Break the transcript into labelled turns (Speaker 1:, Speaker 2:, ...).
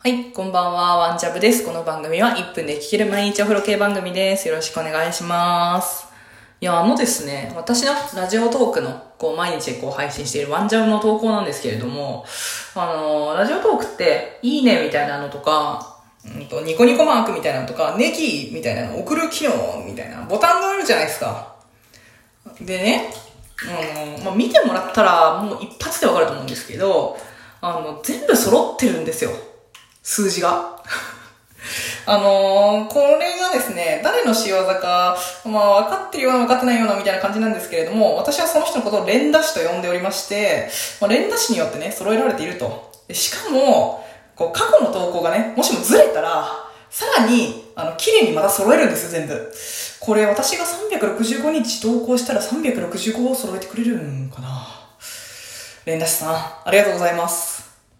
Speaker 1: はい、こんばんは、ワンチャブです。この番組は1分で聴ける毎日お風呂系番組です。よろしくお願いします。いや、あのですね、私のラジオトークの、こう、毎日こう配信しているワンジャブの投稿なんですけれども、あの、ラジオトークって、いいねみたいなのとか、うんと、ニコニコマークみたいなのとか、ネギみたいなの、送る機能みたいなボタンがあるじゃないですか。でね、あの、まあ、見てもらったらもう一発でわかると思うんですけど、あの、全部揃ってるんですよ。数字が。あのーこれがですね、誰の仕業か、まあ、分かってるような分かってないようなみたいな感じなんですけれども、私はその人のことを連打師と呼んでおりまして、まあ、連打師によってね、揃えられていると。しかも、こう、過去の投稿がね、もしもずれたら、さらに、あの、綺麗にまた揃えるんですよ、全部。これ、私が365日投稿したら365を揃えてくれるんかな連打師さん、ありがとうございます。